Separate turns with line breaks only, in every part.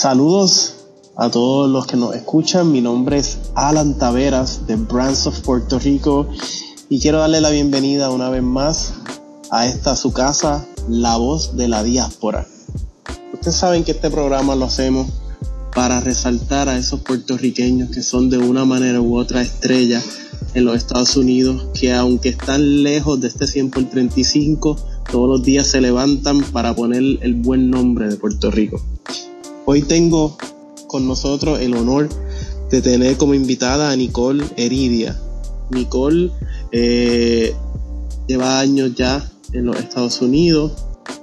Saludos a todos los que nos escuchan. Mi nombre es Alan Taveras de Brands of Puerto Rico y quiero darle la bienvenida una vez más a esta su casa, La Voz de la Diáspora. Ustedes saben que este programa lo hacemos para resaltar a esos puertorriqueños que son de una manera u otra estrella en los Estados Unidos, que aunque están lejos de este 100 por 35, todos los días se levantan para poner el buen nombre de Puerto Rico. Hoy tengo con nosotros el honor de tener como invitada a Nicole Heridia. Nicole eh, lleva años ya en los Estados Unidos.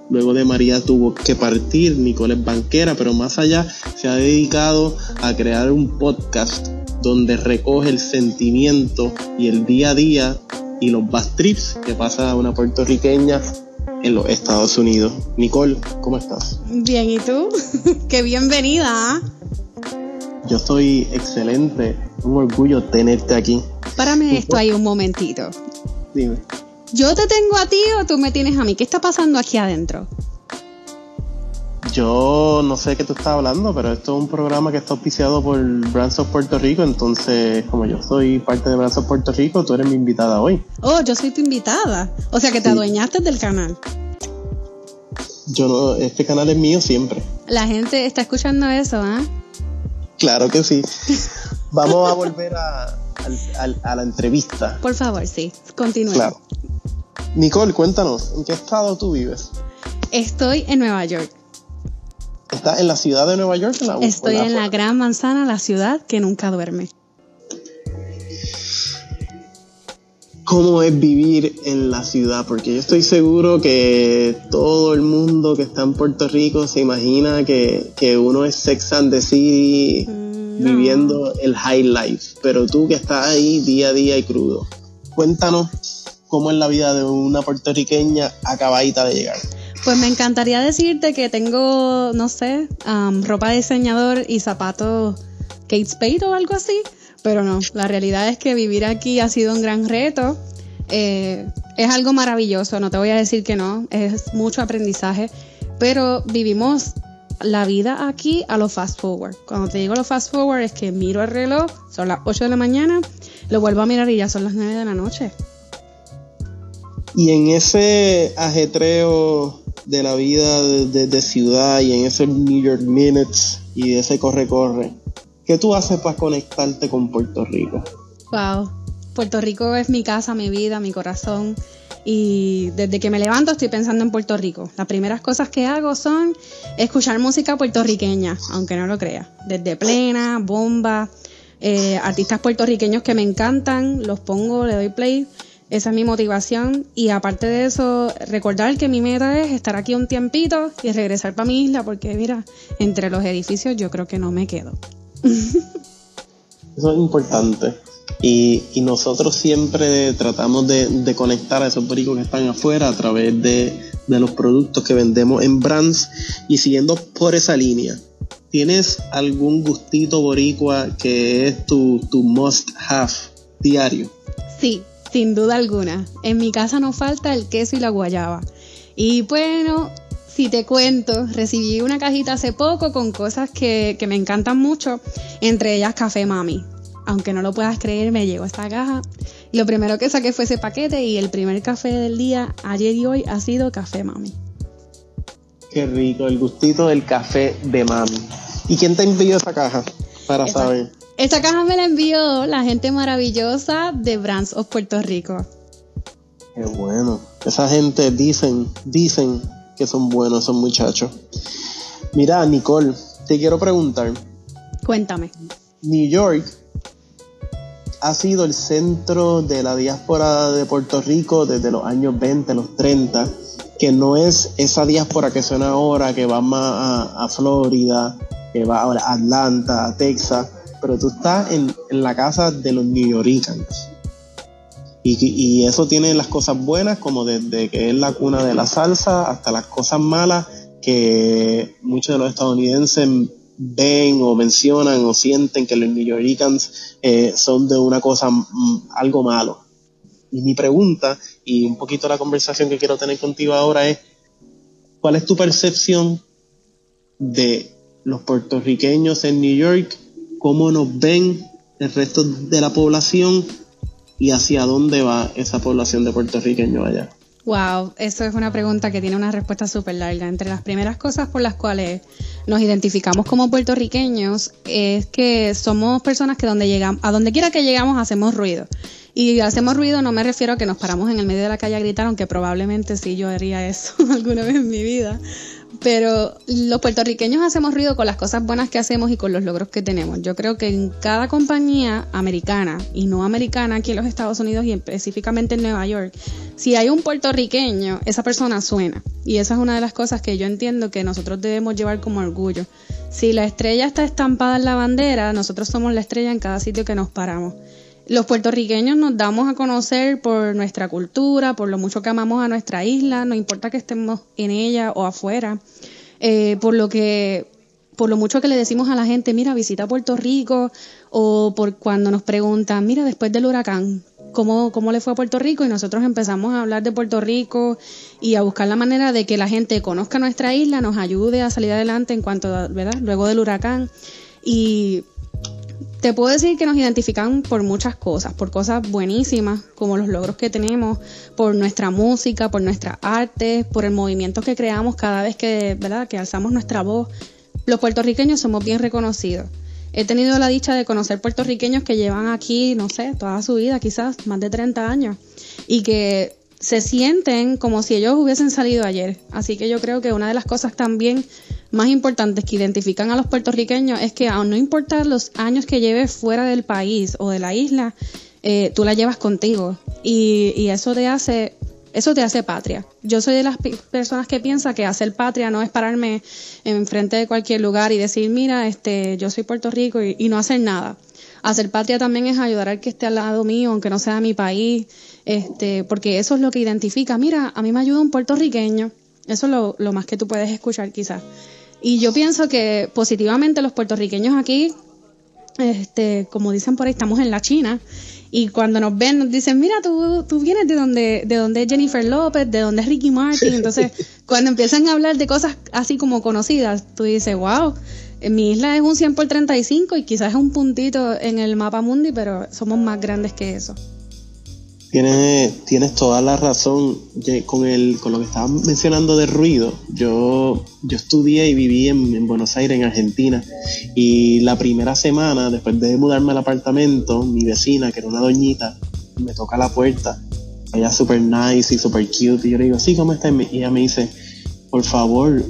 Luego de María tuvo que partir. Nicole es banquera, pero más allá se ha dedicado a crear un podcast donde recoge el sentimiento y el día a día y los bad trips que pasa una puertorriqueña en los Estados Unidos. Nicole, ¿cómo estás?
Bien, ¿y tú? Qué bienvenida.
Yo estoy excelente, un orgullo tenerte aquí.
Párame esto ahí un momentito.
Dime.
¿Yo te tengo a ti o tú me tienes a mí? ¿Qué está pasando aquí adentro?
Yo no sé qué tú estás hablando, pero esto es un programa que está auspiciado por Brands of Puerto Rico, entonces como yo soy parte de Brands of Puerto Rico, tú eres mi invitada hoy.
Oh, yo soy tu invitada. O sea que te adueñaste del canal.
Yo no, este canal es mío siempre.
La gente está escuchando eso, ¿ah?
Claro que sí. Vamos a volver a, a, la entrevista.
Por favor, sí. Continúe.
Claro. Nicole, cuéntanos, ¿en qué estado tú vives?
Estoy en Nueva York.
¿Estás en la ciudad de Nueva York?
En la, Estoy en la gran manzana, la ciudad que nunca duerme.
¿Cómo es vivir en la ciudad? Porque yo estoy seguro que todo el mundo que está en Puerto Rico se imagina que, uno es Sex and the City mm, viviendo el high life. Pero tú que estás ahí día a día y crudo, cuéntanos cómo es la vida de una puertorriqueña acabadita de llegar.
Pues me encantaría decirte que tengo, no sé, ropa de diseñador y zapatos Kate Spade o algo así, pero no, la realidad es que vivir aquí ha sido un gran reto. Eh, es algo maravilloso, no te voy a decir que no, es mucho aprendizaje, pero vivimos la vida aquí a lo fast forward. Cuando te digo lo fast forward es que miro el reloj, son las 8 de la mañana, lo vuelvo a mirar y ya son las 9 de la noche.
Y en ese ajetreo de la vida de, ciudad y en ese New York Minutes y ese corre-corre, ¿qué tú haces para conectarte con Puerto Rico?
Wow, Puerto Rico es mi casa, mi vida, mi corazón. Y desde que me levanto estoy pensando en Puerto Rico. Las primeras cosas que hago son escuchar música puertorriqueña, aunque no lo crea. Desde plena, bomba, eh, artistas puertorriqueños que me encantan, los pongo, le doy play esa es mi motivación y aparte de eso, recordar que mi meta es estar aquí un tiempito y regresar para mi isla porque mira, entre los edificios yo creo que no me quedo.
Eso es importante. Y, nosotros siempre tratamos de, conectar a esos boricos que están afuera a través de, los productos que vendemos en brands y siguiendo por esa línea. ¿Tienes algún gustito boricua que es tu, tu must have diario?
Sí, sin duda alguna. En mi casa no falta el queso y la guayaba. Y bueno, si te cuento, recibí una cajita hace poco con cosas que, me encantan mucho, entre ellas Café Mami. Aunque no lo puedas creer, me llegó esta caja. lo primero que saqué fue ese paquete y el primer café del día, ayer y hoy, ha sido Café Mami.
Qué rico, el gustito del café de Mami. ¿Y quién te envió esa caja? Para saber.
Esta caja me la envió la gente maravillosa de Brands of Puerto Rico.
Qué bueno. Esa gente dicen, dicen que son buenos esos muchachos. Mira, Nicole, te quiero preguntar.
Cuéntame.
New York ha sido el centro de la diáspora de Puerto Rico desde los años 20, los 30, que no es esa diáspora que suena ahora, que va más a, a Florida, que va a Atlanta, a Texas pero tú estás en, la casa de los New Yorkers. Y, eso tiene las cosas buenas, como desde que es la cuna de la salsa, hasta las cosas malas que muchos de los estadounidenses ven o mencionan o sienten que los New Yorkers eh, son de una cosa, mm, algo malo. Y mi pregunta, y un poquito la conversación que quiero tener contigo ahora es, ¿cuál es tu percepción de los puertorriqueños en New York, cómo nos ven el resto de la población y hacia dónde va esa población de puertorriqueños allá.
Wow, eso es una pregunta que tiene una respuesta súper larga. Entre las primeras cosas por las cuales nos identificamos como puertorriqueños es que somos personas que donde llegamos, a donde quiera que llegamos hacemos ruido. Y hacemos ruido no me refiero a que nos paramos en el medio de la calle a gritar, aunque probablemente sí yo haría eso alguna vez en mi vida. Pero los puertorriqueños hacemos ruido con las cosas buenas que hacemos y con los logros que tenemos. Yo creo que en cada compañía americana y no americana aquí en los Estados Unidos y específicamente en Nueva York, si hay un puertorriqueño, esa persona suena. Y esa es una de las cosas que yo entiendo que nosotros debemos llevar como orgullo. Si la estrella está estampada en la bandera, nosotros somos la estrella en cada sitio que nos paramos. Los puertorriqueños nos damos a conocer por nuestra cultura, por lo mucho que amamos a nuestra isla, no importa que estemos en ella o afuera, eh, por lo que por lo mucho que le decimos a la gente, mira, visita Puerto Rico, o por cuando nos preguntan, mira, después del huracán, ¿cómo, cómo le fue a Puerto Rico? Y nosotros empezamos a hablar de Puerto Rico y a buscar la manera de que la gente conozca nuestra isla, nos ayude a salir adelante en cuanto, ¿verdad? Luego del huracán. Y te puedo decir que nos identifican por muchas cosas, por cosas buenísimas, como los logros que tenemos, por nuestra música, por nuestra arte, por el movimiento que creamos cada vez que, ¿verdad? que alzamos nuestra voz. Los puertorriqueños somos bien reconocidos. He tenido la dicha de conocer puertorriqueños que llevan aquí, no sé, toda su vida, quizás más de 30 años, y que se sienten como si ellos hubiesen salido ayer. Así que yo creo que una de las cosas también más importantes que identifican a los puertorriqueños es que aun no importa los años que lleves fuera del país o de la isla, eh, tú la llevas contigo y, eso te hace eso te hace patria. Yo soy de las personas que piensa que hacer patria no es pararme enfrente de cualquier lugar y decir, mira, este, yo soy Puerto Rico y, y no hacer nada. Hacer patria también es ayudar al que esté al lado mío, aunque no sea mi país, este, porque eso es lo que identifica. Mira, a mí me ayuda un puertorriqueño. Eso es lo, lo más que tú puedes escuchar quizás. Y yo pienso que positivamente los puertorriqueños aquí, este, como dicen por ahí, estamos en la China. Y cuando nos ven, nos dicen, mira, tú, tú vienes de donde, de donde es Jennifer López, de donde es Ricky Martin. Entonces, cuando empiezan a hablar de cosas así como conocidas, tú dices, wow, mi isla es un 100 por 35 y quizás es un puntito en el mapa mundi, pero somos más grandes que eso.
Tienes, tienes toda la razón con, el, con lo que estabas mencionando de ruido. Yo, yo estudié y viví en, Buenos Aires, en Argentina, y la primera semana, después de mudarme al apartamento, mi vecina, que era una doñita, me toca la puerta. Ella súper nice y súper cute, y yo le digo, sí, ¿cómo está? Y ella me dice, por favor,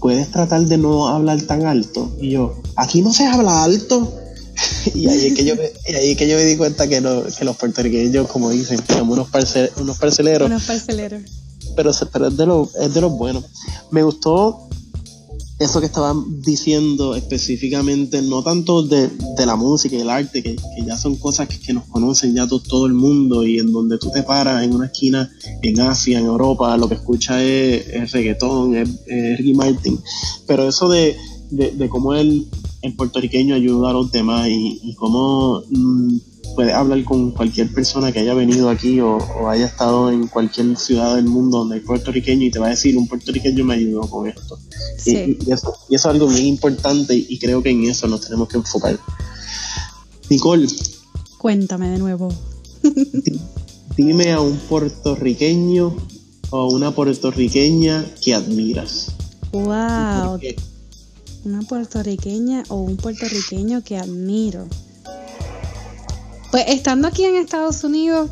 ¿puedes tratar de no hablar tan alto? Y yo, aquí no se habla alto. y ahí es que yo, ahí que yo me di cuenta que, que los puertorriqueños, como dicen, somos unos, unos parceleros.
Unos parceleros.
Pero, pero es, de lo, es de los buenos. Me gustó eso que estaban diciendo específicamente, no tanto de, la música y el arte, que, ya son cosas que, nos conocen ya todo, el mundo y en donde tú te paras en una esquina en Asia, en Europa, lo que escuchas es, reggaetón, es, Ricky Martin, pero eso de, de cómo él el puertorriqueño ayuda a los demás y, cómo mm, puedes hablar con cualquier persona que haya venido aquí o, haya estado en cualquier ciudad del mundo donde hay puertorriqueño y te va a decir un puertorriqueño me ayudó con esto. Y, eso, es algo muy importante y creo que en eso nos tenemos que enfocar. Nicole.
Cuéntame de nuevo.
dime a un puertorriqueño o una puertorriqueña que admiras.
Wow. Una puertorriqueña o un puertorriqueño que admiro. Pues estando aquí en Estados Unidos,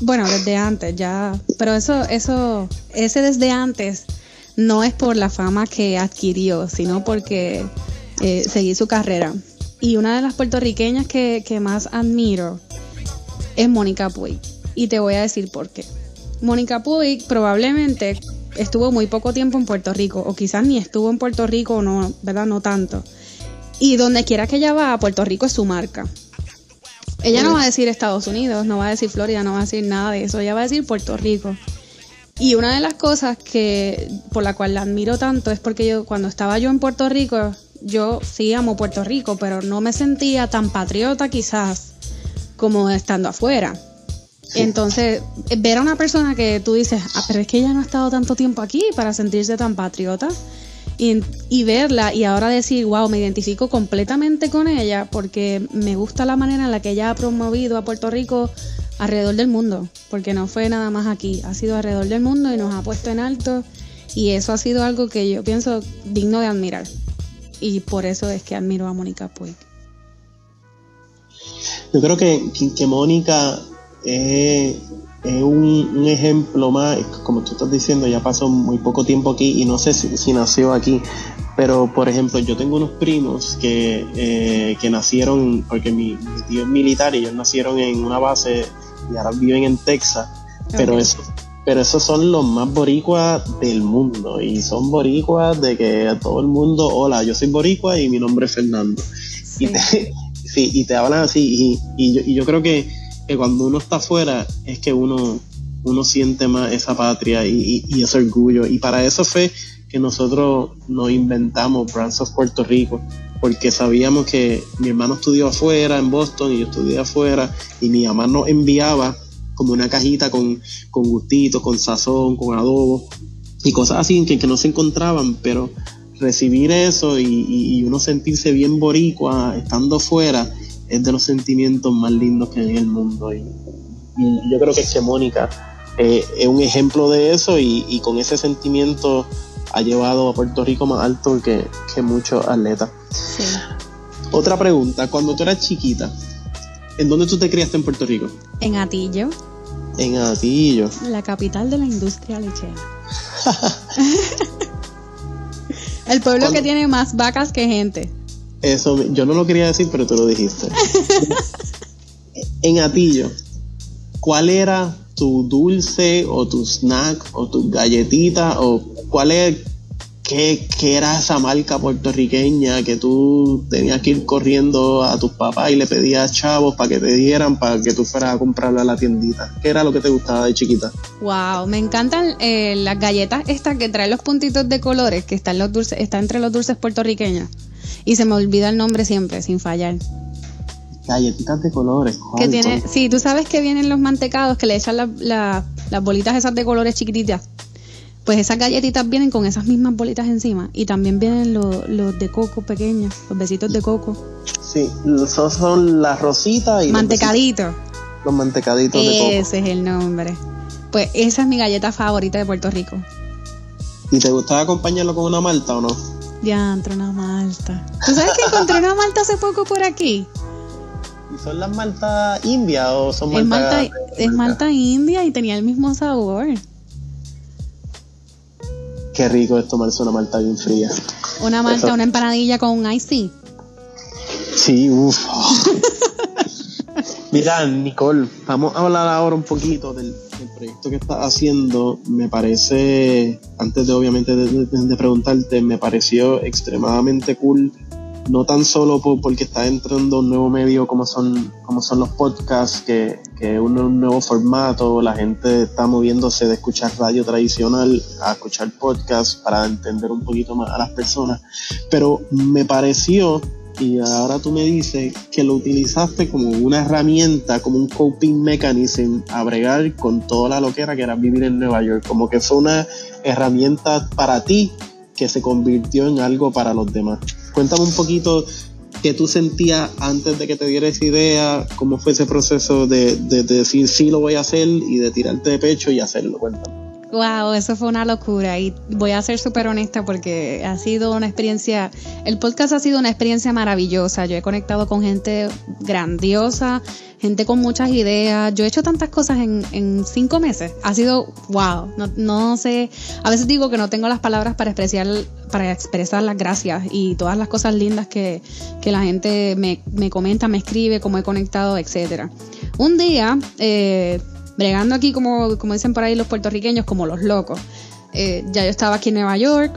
bueno, desde antes ya, pero eso, eso, ese desde antes no es por la fama que adquirió, sino porque eh, seguí su carrera. Y una de las puertorriqueñas que, que más admiro es Mónica Puig. Y te voy a decir por qué. Mónica Puig probablemente estuvo muy poco tiempo en Puerto Rico, o quizás ni estuvo en Puerto Rico, no, ¿verdad? No tanto. Y donde quiera que ella va, Puerto Rico es su marca. Ella no va a decir Estados Unidos, no va a decir Florida, no va a decir nada de eso, ella va a decir Puerto Rico. Y una de las cosas que por la cual la admiro tanto es porque yo cuando estaba yo en Puerto Rico, yo sí amo Puerto Rico, pero no me sentía tan patriota quizás como estando afuera. Entonces, ver a una persona que tú dices, ah, pero es que ella no ha estado tanto tiempo aquí para sentirse tan patriota. y, verla y ahora decir, wow, me identifico completamente con ella porque me gusta la manera en la que ella ha promovido a Puerto Rico alrededor del mundo, porque no fue nada más aquí, ha sido alrededor del mundo y nos ha puesto en alto y eso ha sido algo que yo pienso digno de admirar y por eso es que admiro a Mónica Puig.
Yo creo que, que Mónica es, un, ejemplo más, como tú estás diciendo, ya pasó muy poco tiempo aquí y no sé si, nació aquí, pero por ejemplo yo tengo unos primos que, eh, que nacieron, porque mi, tío es militar y ellos nacieron en una base y ahora viven en Texas, pero eso pero esos son los más boricuas del mundo y son boricuas de que todo el mundo, hola, yo soy boricua y mi nombre es Fernando. Y, te, sí, y te hablan así y, yo, y yo creo que, cuando uno está afuera es que uno, uno siente más esa patria y, ese orgullo. Y para eso fue que nosotros nos inventamos Brands of Puerto Rico porque sabíamos que mi hermano estudió afuera en Boston y yo estudié afuera y mi mamá nos enviaba como una cajita con, con gustito, con sazón, con adobo y cosas así que, que no se encontraban, pero recibir eso y, uno sentirse bien boricua estando fuera es de los sentimientos más lindos que hay en el mundo. Y, yo creo que es que Mónica eh, es un ejemplo de eso y, con ese sentimiento ha llevado a Puerto Rico más alto que, que muchos atletas. Otra pregunta, cuando tú eras chiquita, ¿En dónde tú te criaste en Puerto Rico?
En Atillo.
En Atillo.
La capital de la industria lechera. El pueblo que tiene más vacas que gente.
Eso, yo no lo quería decir, pero tú lo dijiste. en Atillo, ¿cuál era tu dulce o tu snack o tu galletita o cuál es ¿Qué, era esa marca puertorriqueña que tú tenías que ir corriendo a tus papás y le pedías chavos para que te dieran para que tú fueras a comprarla a la tiendita? ¿Qué era lo que te gustaba de chiquita?
Wow, me encantan eh, las galletas estas que traen los puntitos de colores que están los dulces, está entre los dulces puertorriqueños y se me olvida el nombre siempre sin fallar.
Galletitas de colores.
Que tiene, sí, tú sabes que vienen los mantecados que le echan las bolitas esas de colores chiquititas. Pues esas galletitas vienen con esas mismas bolitas encima y también vienen los, de coco pequeños, los besitos de coco.
Sí, esos son las rositas y
mantecaditos.
Los, mantecaditos de coco.
Ese es el nombre. Pues esa es mi galleta favorita de Puerto Rico.
¿Y te gustaba acompañarlo con una malta o no?
Ya, entró una malta. ¿Tú sabes que encontré una malta hace poco por aquí?
¿Y son las maltas indias o son maltas?
Es malta, es malta india y tenía el mismo sabor.
Qué rico es tomarse una malta bien fría.
Una malta, una empanadilla con un ice
Sí, uff. Mira, Nicole, vamos a hablar ahora un poquito del, proyecto que estás haciendo. Me parece, antes de obviamente de preguntarte, me pareció extremadamente cool no tan solo porque está entrando un nuevo medio como son, como son los podcasts, que, que un nuevo formato, la gente está moviéndose de escuchar radio tradicional a escuchar podcasts para entender un poquito más a las personas, pero me pareció, y ahora tú me dices, que lo utilizaste como una herramienta, como un coping mechanism a bregar con toda la loquera que era vivir en Nueva York, como que fue una herramienta para ti que se convirtió en algo para los demás. Cuéntame un poquito qué tú sentías antes de que te diera esa idea, cómo fue ese proceso de, de, decir sí lo voy a hacer y de tirarte de pecho y hacerlo. Cuéntame.
Wow, eso fue una locura y voy a ser súper honesta porque ha sido una experiencia, el podcast ha sido una experiencia maravillosa, yo he conectado con gente grandiosa, gente con muchas ideas, yo he hecho tantas cosas en, en cinco meses, ha sido wow, no, sé, a veces digo que no tengo las palabras para expresar, para expresar las gracias y todas las cosas lindas que, que la gente me, me comenta, me escribe, cómo he conectado, etcétera. Un día, eh, bregando aquí, como, como dicen por ahí los puertorriqueños, como los locos. Eh, ya yo estaba aquí en Nueva York,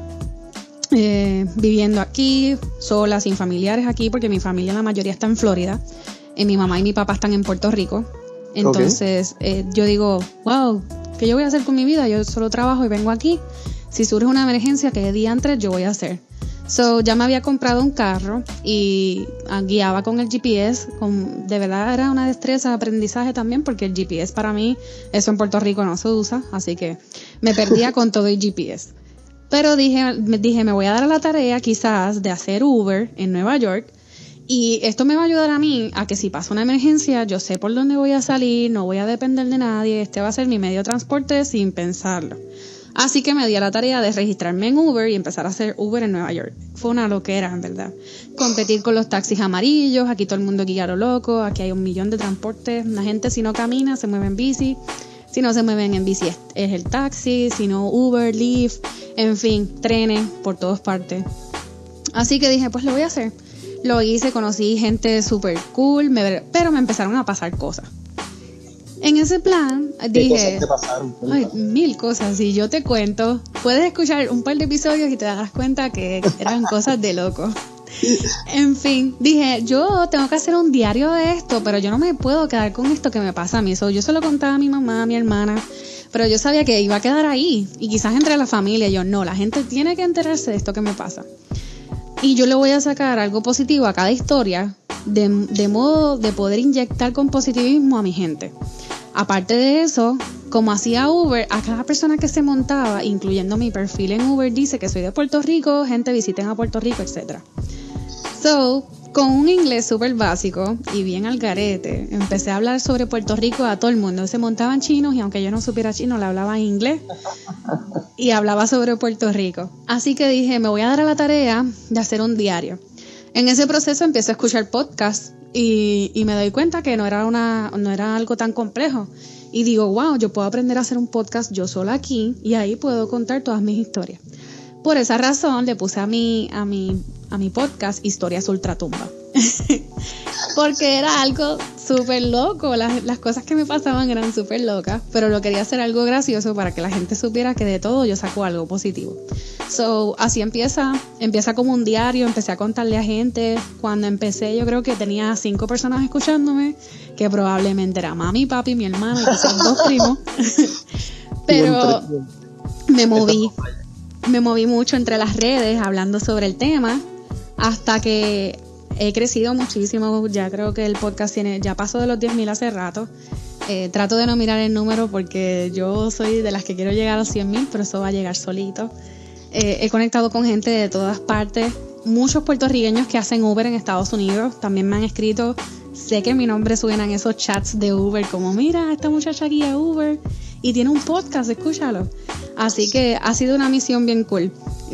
eh, viviendo aquí, sola, sin familiares aquí, porque mi familia la mayoría está en Florida. y mi mamá y mi papá están en Puerto Rico. Entonces eh, yo digo, wow, ¿qué yo voy a hacer con mi vida? Yo solo trabajo y vengo aquí. Si surge una emergencia, ¿qué día antes yo voy a hacer? So, ya me había comprado un carro y ah, guiaba con el GPS. Con, de verdad era una destreza de aprendizaje también, porque el GPS para mí, eso en Puerto Rico no se usa, así que me perdía con todo el GPS. Pero dije, me dije, me voy a dar a la tarea quizás de hacer Uber en Nueva York. Y esto me va a ayudar a mí a que si pasa una emergencia, yo sé por dónde voy a salir, no voy a depender de nadie, este va a ser mi medio de transporte sin pensarlo. Así que me di a la tarea de registrarme en Uber y empezar a hacer Uber en Nueva York. Fue una loquera, en verdad. Competir con los taxis amarillos, aquí todo el mundo guía lo loco, aquí hay un millón de transportes. La gente si no camina se mueve en bici, si no se mueven en bici es, el taxi, si no Uber, Lyft, en fin, trenes por todas partes. Así que dije, pues lo voy a hacer. Lo hice, conocí gente súper cool, pero me empezaron a pasar cosas. En ese plan dije, Ay, mil cosas. Si yo te cuento, puedes escuchar un par de episodios y te darás cuenta que eran cosas de loco. En fin, dije, yo tengo que hacer un diario de esto, pero yo no me puedo quedar con esto que me pasa a mí. yo se lo contaba a mi mamá, a mi hermana, pero yo sabía que iba a quedar ahí. Y quizás entre la familia, yo no, la gente tiene que enterarse de esto que me pasa. Y yo le voy a sacar algo positivo a cada historia, de, de modo de poder inyectar con positivismo a mi gente. Aparte de eso, como hacía Uber, a cada persona que se montaba, incluyendo mi perfil en Uber, dice que soy de Puerto Rico, gente visiten a Puerto Rico, etc. So, con un inglés súper básico y bien al garete, empecé a hablar sobre Puerto Rico a todo el mundo. Se montaban chinos y aunque yo no supiera chino, le hablaba inglés y hablaba sobre Puerto Rico. Así que dije, me voy a dar a la tarea de hacer un diario. En ese proceso empiezo a escuchar podcasts y, me doy cuenta que no era, una, no era algo tan complejo. Y digo, wow, yo puedo aprender a hacer un podcast yo sola aquí y ahí puedo contar todas mis historias. Por esa razón le puse a mi, a mi, a mi podcast Historias Ultratumba. Porque era algo súper loco, las, las, cosas que me pasaban eran súper locas, pero lo quería hacer algo gracioso para que la gente supiera que de todo yo saco algo positivo. So, así empieza, empieza como un diario, empecé a contarle a gente. Cuando empecé yo creo que tenía cinco personas escuchándome, que probablemente era mami, papi, mi hermano y quizás dos primos. pero me moví, me moví mucho entre las redes hablando sobre el tema hasta que he crecido muchísimo. Ya creo que el podcast tiene, ya pasó de los 10.000 hace rato. Eh, trato de no mirar el número porque yo soy de las que quiero llegar a los 100.000, pero eso va a llegar solito. Eh, he conectado con gente de todas partes, muchos puertorriqueños que hacen Uber en Estados Unidos. También me han escrito, sé que mi nombre suena en esos chats de Uber, como mira, esta muchacha aquí es Uber y tiene un podcast, escúchalo. Así que ha sido una misión bien cool.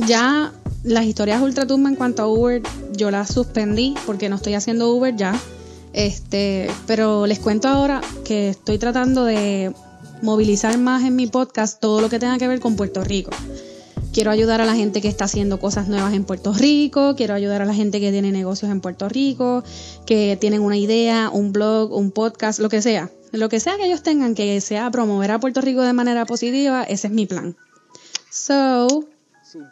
Ya las historias ultratumba en cuanto a Uber, yo las suspendí porque no estoy haciendo Uber ya. Este, pero les cuento ahora que estoy tratando de movilizar más en mi podcast todo lo que tenga que ver con Puerto Rico. Quiero ayudar a la gente que está haciendo cosas nuevas en Puerto Rico, quiero ayudar a la gente que tiene negocios en Puerto Rico, que tienen una idea, un blog, un podcast, lo que sea. Lo que sea que ellos tengan que sea promover a Puerto Rico de manera positiva, ese es mi plan. So,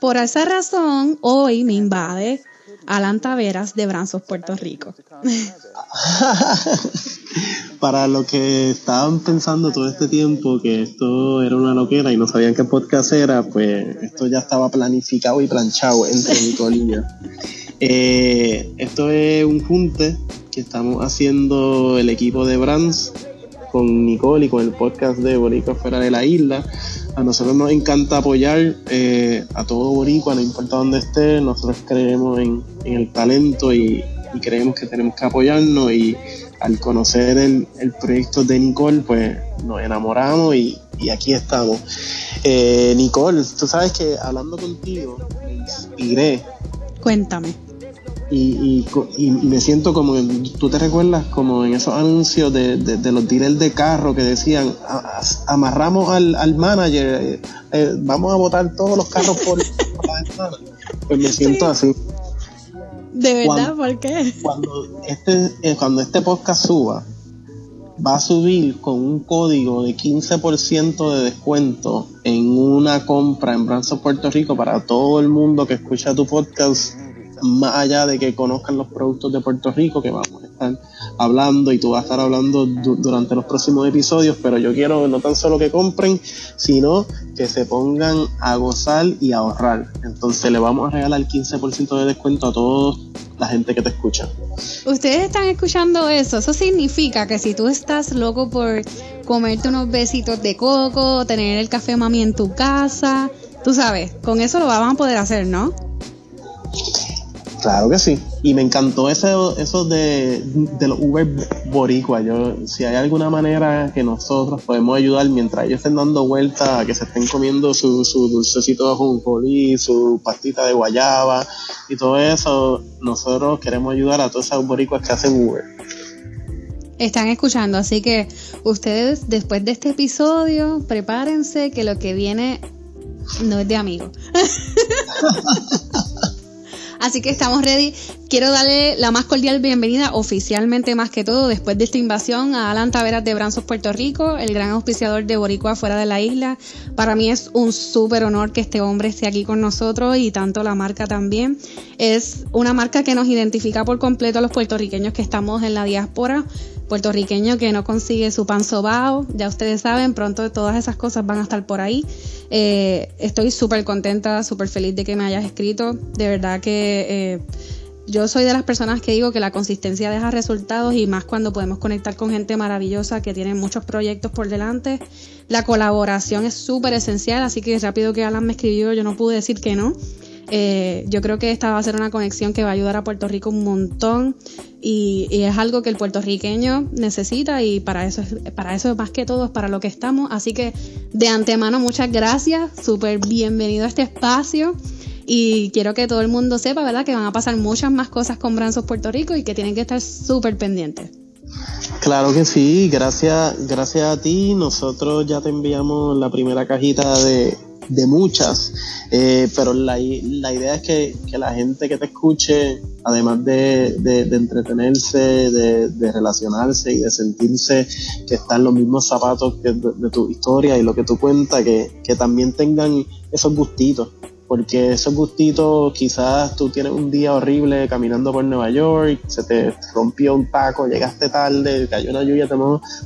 por esa razón, hoy me invade Alan Taveras de Branzos, Puerto Rico.
Para los que estaban pensando todo este tiempo que esto era una loquera y no sabían qué podcast era, pues esto ya estaba planificado y planchado entre Nicole y yo. Eh, esto es un junte que estamos haciendo el equipo de Brands con Nicole y con el podcast de Boricua Fuera de la Isla. A nosotros nos encanta apoyar eh, a todo Boricua, no importa dónde esté, nosotros creemos en, el talento y, creemos que tenemos que apoyarnos y al conocer el, proyecto de Nicole, pues nos enamoramos y, aquí estamos. Eh, Nicole, tú sabes que hablando contigo me inspiré.
Cuéntame
y, y, me siento como, tú te recuerdas como en esos anuncios de, de, los dealers de carro que decían, amarramos al, al manager, eh, eh, vamos a botar todos los carros por, la ventana. Pues me siento así.
¿De verdad? ¿Por qué?
Cuando este, eh, cuando este podcast suba, va a subir con un código de 15% de descuento en una compra en Branzo Puerto Rico para todo el mundo que escucha tu podcast más allá de que conozcan los productos de Puerto Rico, que vamos a estar hablando y tú vas a estar hablando durante los próximos episodios, pero yo quiero no tan solo que compren, sino que se pongan a gozar y a ahorrar. Entonces le vamos a regalar 15% de descuento a toda la gente que te escucha.
Ustedes están escuchando eso, eso significa que si tú estás loco por comerte unos besitos de coco, tener el café mami en tu casa, tú sabes, con eso lo vamos a poder hacer, ¿no?
Claro que sí. Y me encantó eso, eso de, de los Uber Boricua. Yo, si hay alguna manera que nosotros podemos ayudar mientras ellos estén dando vueltas, a que se estén comiendo su, su dulcecito de jonjolí, su pastita de guayaba y todo eso, nosotros queremos ayudar a todas esas boricuas que hacen Uber.
Están escuchando, así que ustedes después de este episodio, prepárense que lo que viene no es de amigos. Así que estamos ready. Quiero darle la más cordial bienvenida oficialmente más que todo después de esta invasión a Alan Taveras de Branzos, Puerto Rico, el gran auspiciador de Boricua fuera de la isla. Para mí es un súper honor que este hombre esté aquí con nosotros y tanto la marca también. Es una marca que nos identifica por completo a los puertorriqueños que estamos en la diáspora puertorriqueño que no consigue su pan sobao, ya ustedes saben, pronto todas esas cosas van a estar por ahí. Eh, estoy súper contenta, súper feliz de que me hayas escrito. De verdad que eh, yo soy de las personas que digo que la consistencia deja resultados y más cuando podemos conectar con gente maravillosa que tiene muchos proyectos por delante. La colaboración es súper esencial, así que rápido que Alan me escribió, yo no pude decir que no. Eh, yo creo que esta va a ser una conexión que va a ayudar a Puerto Rico un montón y, es algo que el puertorriqueño necesita y para eso, para eso más que todo es para lo que estamos. Así que de antemano muchas gracias, súper bienvenido a este espacio y quiero que todo el mundo sepa, ¿verdad? Que van a pasar muchas más cosas con Branzos Puerto Rico y que tienen que estar súper pendientes.
Claro que sí, gracias, gracias a ti. Nosotros ya te enviamos la primera cajita de, de muchas, eh, pero la, la, idea es que, que, la gente que te escuche, además de, de, de entretenerse, de, relacionarse y de sentirse que están los mismos zapatos que de, tu historia y lo que tú cuentas, que, que también tengan esos gustitos porque esos gustitos, quizás tú tienes un día horrible caminando por Nueva York, se te rompió un taco, llegaste tarde, cayó una lluvia, te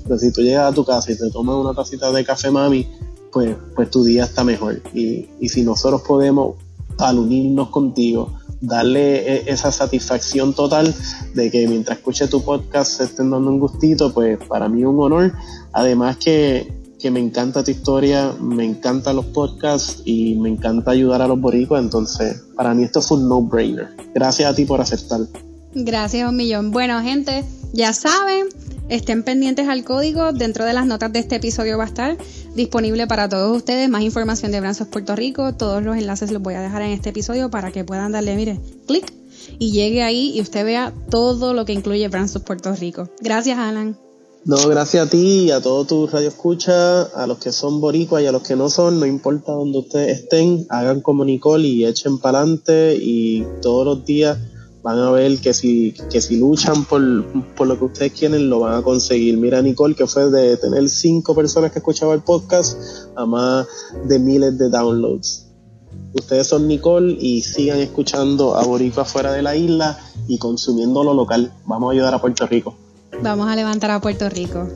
pero si tú llegas a tu casa y te tomas una tacita de café mami, pues, pues tu día está mejor. Y, y si nosotros podemos, al unirnos contigo, darle e, esa satisfacción total de que mientras escuche tu podcast se estén dando un gustito, pues para mí un honor. Además que, que me encanta tu historia, me encantan los podcasts y me encanta ayudar a los boricuas, entonces para mí esto fue un no-brainer. Gracias a ti por aceptar.
Gracias un millón. Bueno, gente, ya saben, estén pendientes al código. Dentro de las notas de este episodio va a estar disponible para todos ustedes. Más información de Branzos Puerto Rico. Todos los enlaces los voy a dejar en este episodio para que puedan darle, mire, clic y llegue ahí y usted vea todo lo que incluye Branzos Puerto Rico. Gracias, Alan.
No, gracias a ti y a todos tus radio escucha, a los que son boricuas y a los que no son, no importa donde ustedes estén, hagan como Nicole y echen para adelante y todos los días van a ver que si, que si luchan por, lo que ustedes quieren, lo van a conseguir. Mira, Nicole, que fue de tener cinco personas que escuchaban el podcast a más de miles de downloads. Ustedes son Nicole y sigan escuchando a Boricua fuera de la isla y consumiendo lo local. Vamos a ayudar a Puerto Rico.
Vamos a levantar a Puerto Rico.